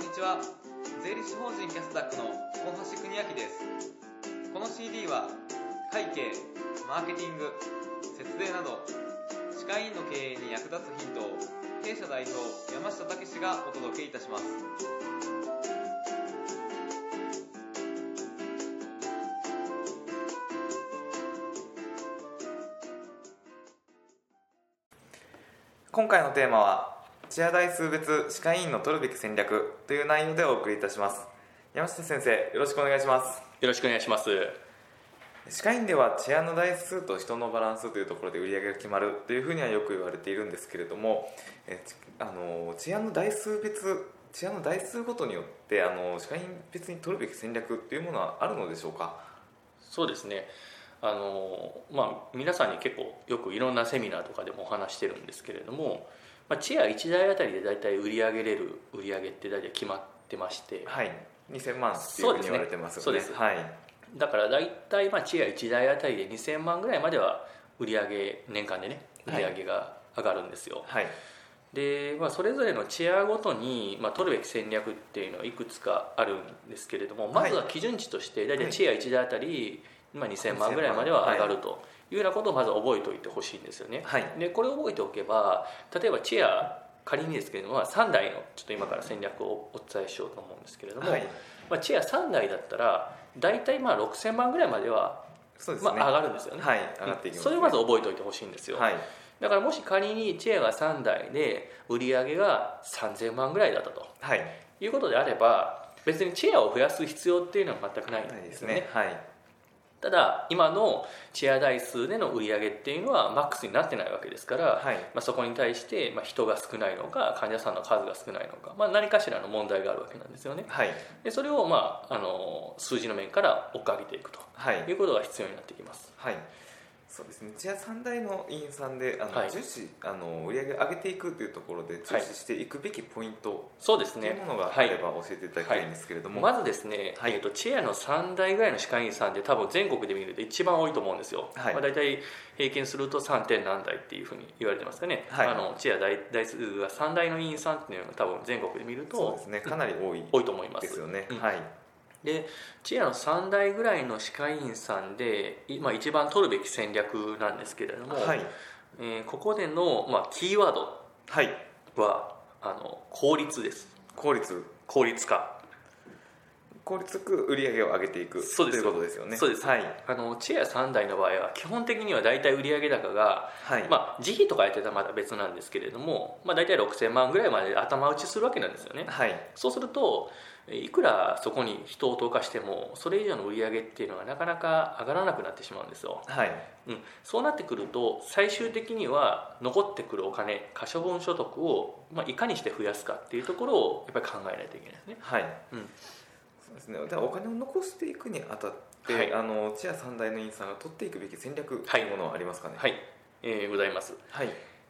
んにちは。税理士法人キャスダックの大橋邦明です。この CD は会計マーケティング節税など歯科医院の経営に役立つヒントを弊社代表山下武史がお届けいたします。今回のテーマはチア台数別歯科医院の取るべき戦略という内容でお送りいたします。山下先生よろしくお願いします。よろしくお願いします。歯科医院ではチアの台数と人のバランスというところで売り上げが決まるというふうにはよく言われているんですけれどもえあのチアの台数別チアの台数ごとによってあの歯科医院別に取るべき戦略っていうものはあるのでしょうか？そうですね。あのまあ、皆さんに結構よくいろんなセミナーとかでもお話してるんですけれども、まあ、チェア1台あたりで大体売り上げれる売り上げって大体決まってまして。はい。2000万っていうふうに言われてますよね。そうです。ねはい。だから大体まあチェア1台あたりで2000万ぐらいまでは売り上げ年間でね売り上げが上がるんですよ、はい。で、まあ、それぞれのチェアごとに、まあ、取るべき戦略っていうのはいくつかあるんですけれどもまずは基準値として大体チェア1台あたり、まあ、2000万ぐらいまでは上がるというようなことをまず覚えておいてほしいんですよね、はい。でこれを覚えておけば例えばチェア仮にですけれどもまあ3台のちょっと今から戦略をお伝えしようと思うんですけれども、はい。まあ、チェア3台だったら大体まあ6000万ぐらいまでは、そうですね、まあ、上がるんですよね、はい上がっていきます、それをまず覚えておいてほしいんですよ、はい。だからもし仮にチェアが3台で売り上げが3000万ぐらいだったと。はい。いうことであれば別にチェアを増やす必要っていうのは全くないんでですねね。はいただ今のチェア台数での売り上げっていうのはマックスになってないわけですから、はい。まあ、そこに対してまあ人が少ないのか患者さんの数が少ないのか、まあ、何かしらの問題があるわけなんですよね。はい。でそれを、まあ、あの数字の面から追っかけていくとはい。いうことが必要になってきます。はいそうですね。じゃあ3大の委員さんであの、はい。重視あの売り上げを上げていくというところで重視していくべきポイントそうですね。というものがはいあれば教えていただきたいんですけれども、まずですね、はい。えー、とチェアの3台ぐらいの歯科医院さんで多分全国で見ると一番多いと思うんですよ、はい。まあ、大体平均すると 3. 点何台っていうふうに言われてますかね、はいあのチェア台台数が3台の医院さんっていうのが多分全国で見るとそうですね。かなり多い多いと思います。ですよね、うん。はいでチェアの3台ぐらいの歯科医院さんで、いまあ、一番取るべき戦略なんですけれども、はい。えーここでの、まあ、キーワードはい。はあの効率です。効率。効率化効率よく売り上げを上げていくそうです。ということですよね。そうです。はい。あのチェア3台の場合は基本的には大体売上高がはい、まあ、自費とかやってたらまだ別なんですけれども、まあ、大体6000万ぐらいまで頭打ちするわけなんですよね。はい。そうするといくらそこに人を投下してもそれ以上の売り上げっていうのがなかなか上がらなくなってしまうんですよ、はい。うん、そうなってくると最終的には残ってくるお金可処分所得を、まあ、いかにして増やすかっていうところをやっぱり考えないといけないですね。はい、うんそうですね。だからお金を残していくにあたって、はい。あのチア3大の委員さんが取っていくべき戦略というものはありますかね？はい、えーございます。はい。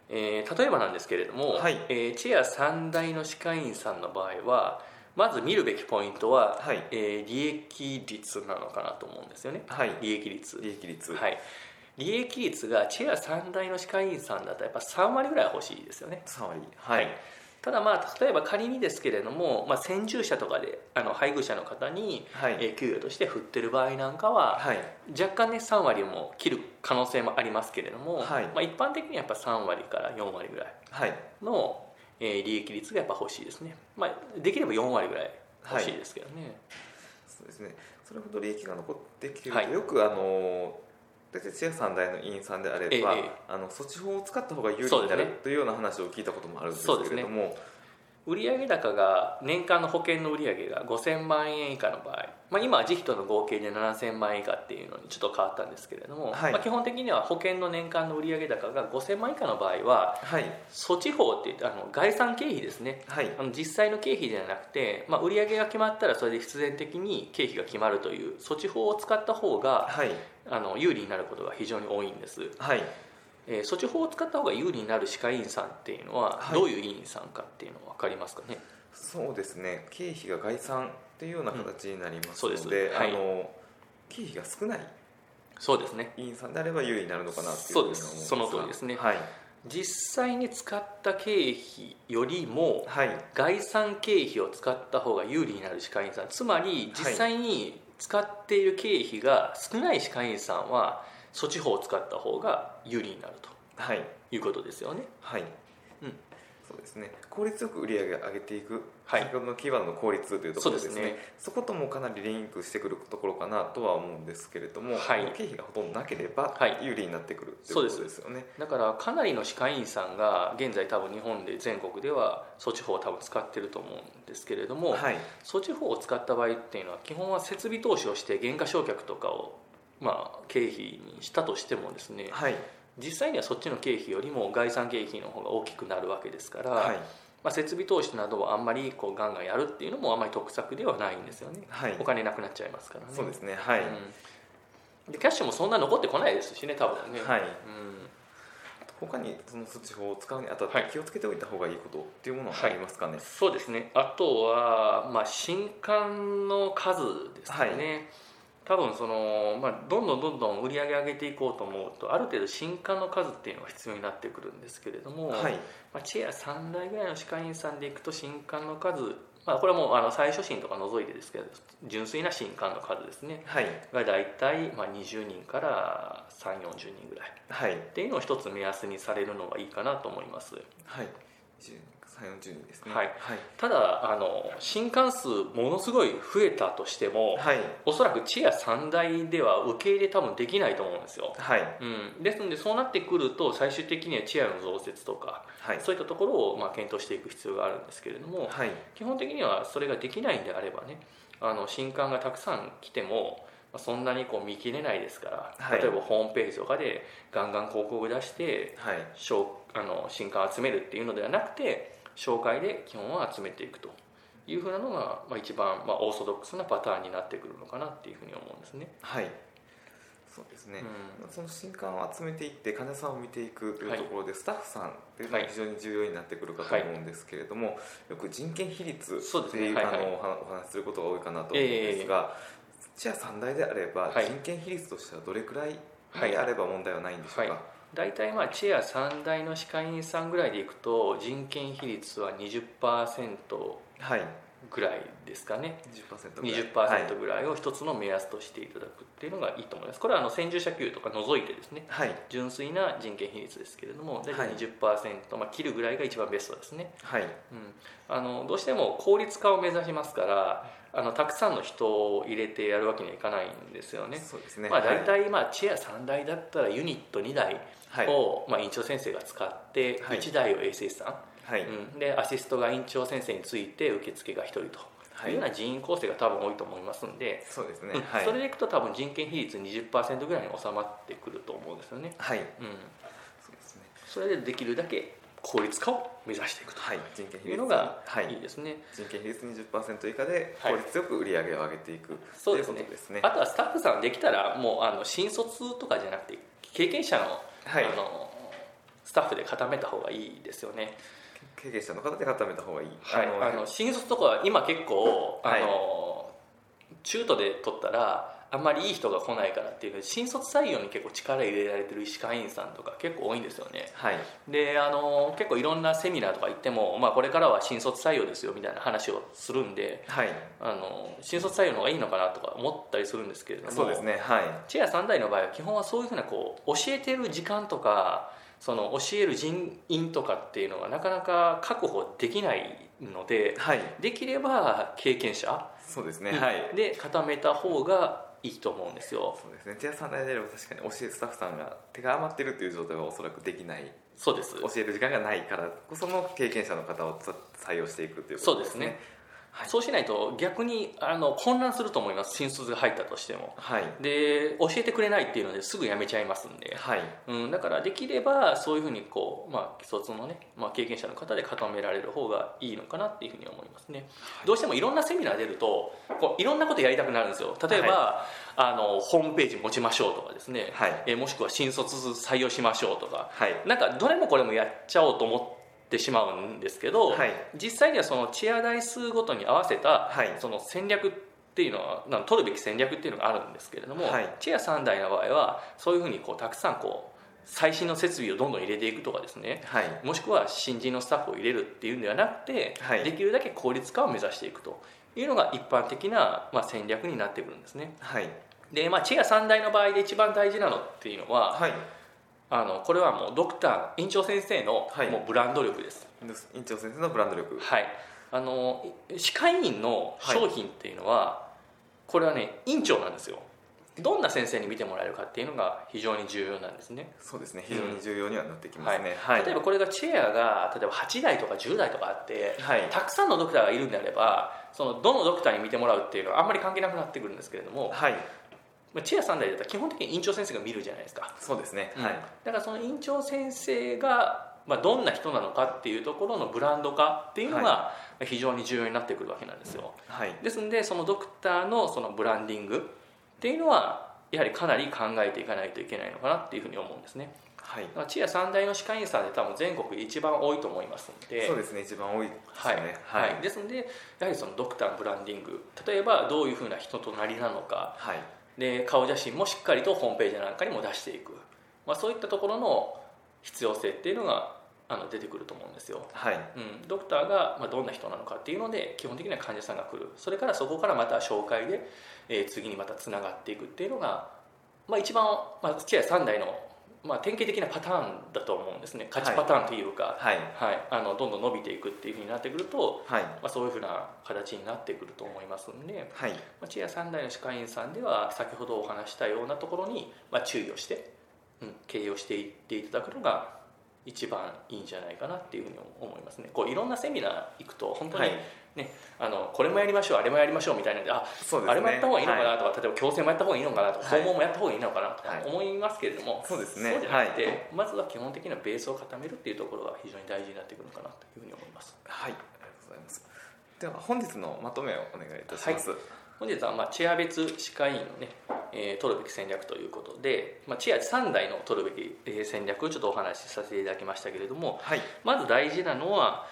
えー例えばなんですけれども、はい。えーチェア3大の歯科医院さんの場合はまず見るべきポイントは、はい。えー利益率なのかなと思うんですよね。はい。利益率。利益率。はい。利益率がチェア3大の歯科医院さんだとやっぱ3割ぐらいは欲しいですよね。3割。はいただまあ例えば仮にですけれども、まあ、先住者とかであの配偶者の方に、はい、えー給与として振ってる場合なんかは、はい。若干ね3割も切る可能性もありますけれども、はい。まあ、一般的にはやっぱ3割から4割ぐらいはい。の、えー利益率がやっぱ欲しいですね、まあ、できれば4割ぐらい欲しいですけどね、そうですね。それほど利益が残ってきてると、はい。よくあの大体チェア3大の委員さんであれば、ええあの措置法を使った方が有利になるというような話を聞いたこともあるんですけれども、売上高が年間の保険の売上が5000万円以下の場合、まあ、今は自費との合計で7000万円以下っていうのにちょっと変わったんですけれども、はい。まあ、基本的には保険の年間の売上高が5000万円以下の場合ははい。措置法って言ってあの概算経費ですね。はい。あの実際の経費ではなくて、まあ、売上が決まったらそれで必然的に経費が決まるという措置法を使った方がはい。あの有利になることが非常に多いんです、はいえー措置法を使った方が有利になる歯科医院さんっていうのははい。どういう医院さんかっていうのは分かりますかね、そうですね。経費が概算というような形になりますそうです。ので、はい。あの経費が少ないそうですね。委員さんであれば有利になるのかなっていうそうです。その通りですね。はい。実際に使った経費よりもはい。概算経費を使った方が有利になる歯科医院さん。つまり実際に使っている経費が少ない歯科医院さんは措置法を使った方が有利になるとはい。いうことですよね。はい、うん。そうですね。効率よく売り上げを上げていく、はい。先ほどのキーワードの効率というところですね。そうですね。そこともかなりリンクしてくるところかなとは思うんですけれども、はい。経費がほとんどなければはい。有利になってくるということそうです。ですよねだからかなりの歯科医院さんが現在多分日本で全国では措置法を多分使ってると思うんですけれども、はい。措置法を使った場合っていうのは基本は設備投資をして減価償却とかをまあ経費にしたとしてもですねはい。実際にはそっちの経費よりも概算経費の方が大きくなるわけですから、はい。まあ、設備投資などをあんまりこうガンガンやるっていうのもあんまり得策ではないんですよね。はい。お金なくなっちゃいますからね。そうですね。はい、うん。でキャッシュもそんな残ってこないですしね多分ね、はい。うん。他にその措置法を使うにあたっはい。て気をつけておいた方がいいことっていうものはありますかね？そうですね。あとは、まあ、新刊の数ですかね、多分その、まあ、どんどんどんどん売り上げ上げていこうと思うとある程度新刊の数っていうのが必要になってくるんですけれども、はい。まあ、チェア3台ぐらいの歯科医院さんでいくと新刊の数、まあ、これはもうあの最初診とか除いてですけど純粋な新刊の数ですね。はい。が大体まあ20人から3 4 0人ぐらい。はい。っていうのを一つ目安にされるのがいいかなと思います。はい20人か3 4 0人ですね。はい。はい。ただあの新刊数ものすごい増えたとしても、はい。おそらくチェア3台では受け入れ多分できないと思うんですよ、はい。うん、ですのでそうなってくると最終的にはチェアの増設とかはい。そういったところをまあ検討していく必要があるんですけれどもはい。基本的にはそれができないんであればねあの新刊がたくさん来てもまあそんなにこう見切れないですから、はい。例えばホームページとかでガンガン広告出してはい。紹あの新刊を集めるっていうのではなくて紹介で基本は集めていくというふうなのが、まあ、一番、まあ、オーソドックスなパターンになってくるのかなっていうふうに思うんですね。はい。そうですね、うん。その新刊を集めていって患者さんを見ていくというはいところで、スタッフさんっていうのが非常に重要になってくるかと思うんですけれども、よく人件比率ってそうねいうはいはい。あのお話お話しすることが多いかなと思うんですが、チェア3台であれば、はい。人件比率としてはどれくらいはいであれば問題はないんでしょうか、はい。大体まあチェア3台の歯科医院さんぐらいでいくと人件比率は20%はい、ぐらいですかね。20%ぐらい。20%ぐらいを一つの目安としていただくっていうのがいいと思います。これはあの先住者給とか除いてですね。はい。純粋な人件比率ですけれども。大はい。体20%、まあ、切るぐらいが一番ベストですね、はい。うん、あのどうしても効率化を目指しますからあのたくさんの人を入れてやるわけにはいかないんですよね。そうですね。まあ、大体、まあ、チェア3台だったらユニット2台はい。を、まあ、院長先生が使ってはい。1台を衛生士さん、はい、うん、でアシストが院長先生について受付が1人と。はい。いうような人員構成が多分多いと思いますんで、そうですね、うん。はい。それでいくと多分人件比率20%ぐらいに収まってくると思うんですよね、はい。うん、そうですね。それでできるだけ効率化を目指していくと。はい。人件比率。いうのがはい。いいですね、人件比率20%以下ではい。効率よく売り上げを上げていく、そうですね。ということですね。あとはスタッフさんできたらもうあの新卒とかじゃなくて経験者の,、はい。あのスタッフで固めた方がいいですよね経験者の方で固めた方がいい、はい、あの新卒とかは今結構あの、中途で取ったらあんまりいい人が来ないからっていうので新卒採用に結構力入れられてる歯科医院さんとか結構多いんですよね。はい。であの結構いろんなセミナーとか行っても、まあ、これからは新卒採用ですよみたいな話をするんではい。あの新卒採用の方がいいのかなとか思ったりするんですけれどもそうですね。はい。チェア3台の場合は基本はそういうふうなこう教えてる時間とかその教える人員とかっていうのがなかなか確保できないのではい。できれば経験者そうですね。はい。で固めた方がいいと思うんですよ。そうですね。チェアさんであれば確かに教えるスタッフさんが手が余ってるっていう状態はおそらくできない。そうです。教える時間がないからこその経験者の方をつ採用していくということですね。そうですねそうしないと逆にあの混乱すると思います。新卒が入ったとしても。はい。で教えてくれないっていうのですぐ辞めちゃいますんで、はい。うん、だからできればそういうふうにこう、まあ、既卒のね、まあ、経験者の方で固められる方がいいのかなっていうふうに思いますね、どうしてもいろんなセミナー出るとこういろんなことやりたくなるんですよ。例えば、あのホームページ持ちましょうとかですね、はい。えーもしくは新卒採用しましょうとか。はい。なんかどれもこれもやっちゃおうと思ってしまうんですけど、はい。実際にはそのチェア台数ごとに合わせた、はい。その戦略っていうのはなん取るべき戦略っていうのがあるんですけれども、はい。チェア3台の場合はそういうふうにこうたくさんこう最新の設備をどんどん入れていくとかですねはい。もしくは新人のスタッフを入れるっていうんではなくて、はい。できるだけ効率化を目指していくというのが一般的な、まあ、戦略になってくるんですね。はい。で、まあ、チェア3大の場合で一番大事なのっていうのは、はいあのこれはもうドクター院長先生のはい。もうブランド力です、院長先生のブランド力。はい、あの歯科医院の商品っていうのは、これはね院長なんですよ。どんな先生に見てもらえるかっていうのが非常に重要なんですね、そうですね。非常に重要にはなってきますね、はい。例えばこれがチェアが例えば8台とか10台とかあってはい。たくさんのドクターがいるんであればそのどのドクターに見てもらうっていうのはあんまり関係なくなってくるんですけれども、はいまあチェア3台だったら基本的に院長先生が見るじゃないですか、そうですね、うん。はい。だからその院長先生が、まあ、どんな人なのかっていうところのブランド化っていうのが非常に重要になってくるわけなんですよ。はい。ですんでそのドクターのそのブランディングっていうのはやはりかなり考えていかないといけないのかなっていうふうに思うんですね。はい。チア三大の歯科医院さんで多分全国で一番多いと思いますので。そうですね。一番多いですはいよね。はい。ですのでやはりそのドクターのブランディング。例えばどういうふうな人となりなのか。はいで顔写真もしっかりとホームページなんかにも出していく、まあ、そういったところの必要性っていうのがあの出てくると思うんですよ、はい。うん、ドクターがまあどんな人なのかっていうので基本的には患者さんが来る。それからそこからまた紹介で、えー次にまたつながっていくっていうのが、まあ、一番、まあ、チェア3台の、まあ、典型的なパターンだと思うんですね。勝ちパターンというか、はい。はい。あのどんどん伸びていくっていうふうになってくると、はい。まあ、そういうふうな形になってくると思いますんで、はい。まあ、チェア3台の歯科医院さんでは先ほどお話したようなところに、まあ、注意をして、うん、経営をしていっていただくのが一番いいんじゃないかなっていうふうに思いますね。こういろんなセミナー行くと本当に、はいねあのこれもやりましょうあれもやりましょうみたいな。のであそうですね。あれもやった方がいいのかはなとか、例えば矯正もやった方がいいのかなとか、はい。訪問もやった方がいいのかなとかはい。思いますけれども、そうですね。そうじゃなくて、まずは基本的なベースを固めるっていうところが非常に大事になってくるのかなというふうに思います。はい。ありがとうございます。では本日のまとめをお願いいたします。本日はまあチェア別歯科医院のね、えー取るべき戦略ということで、まあ、チェア3台の取るべきえー戦略をちょっとお話しさせていただきましたけれどもはい。まず大事なのは、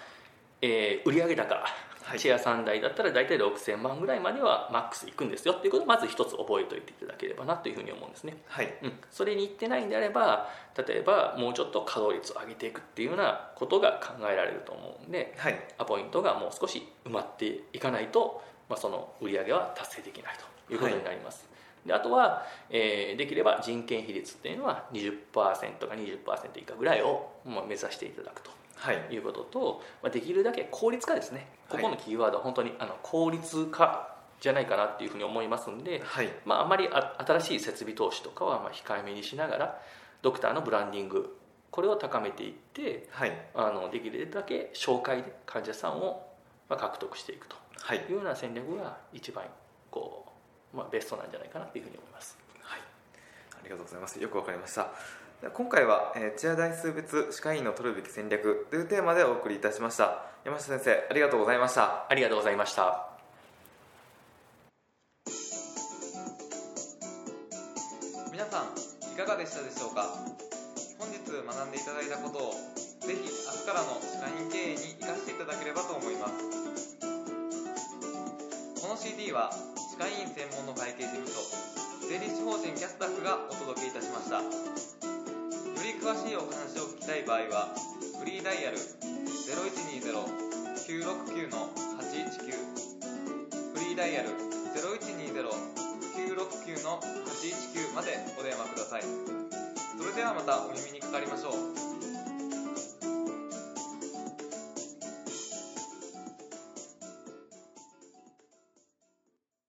えー売上高、はい。チェア3台だったら大体6000万ぐらいまではマックスいくんですよ。っていうことをまず一つ覚えておいていただければなというふうに思うんですね、はい。うん、それにいってないんであれば例えばもうちょっと稼働率を上げていくっていうようなことが考えられると思うんではい。アポイントがもう少し埋まっていかないと、まあ、その売り上げは達成できないということになります、であとは、えーできれば人件比率っていうのは20%か20%以下ぐらいを、まあ、目指していただくとはい。いうことと、まあ、できるだけ効率化ですね。こはい。このキーワードは本当にあの効率化じゃないかなっていうふうに思いますんで、はい。まあ、あまりあ新しい設備投資とかはまあ控えめにしながらドクターのブランディングこれを高めていってはい。あのできるだけ紹介で患者さんをまあ獲得していくとはい。いうような戦略が一番こう、まあ、ベストなんじゃないかなというふうに思います。はい、ありがとうございます。よくわかりました。今回は、えーチア台数別歯科医院の取るべき戦略というテーマでお送りいたしました。山下先生、ありがとうございました。ありがとうございました。皆さんいかがでしたでしょうか？本日学んでいただいたことをぜひ明日からの歯科医院経営に生かしていただければと思いますこの CD は歯科医院専門の会計事務所税理士法人キャスタッフがお届けいたしました詳しいお話を聞きたい場合はフリーダイヤル0120-969-819フリーダイヤル0120-969-819までお電話ください。それではまたお耳にかかりましょう。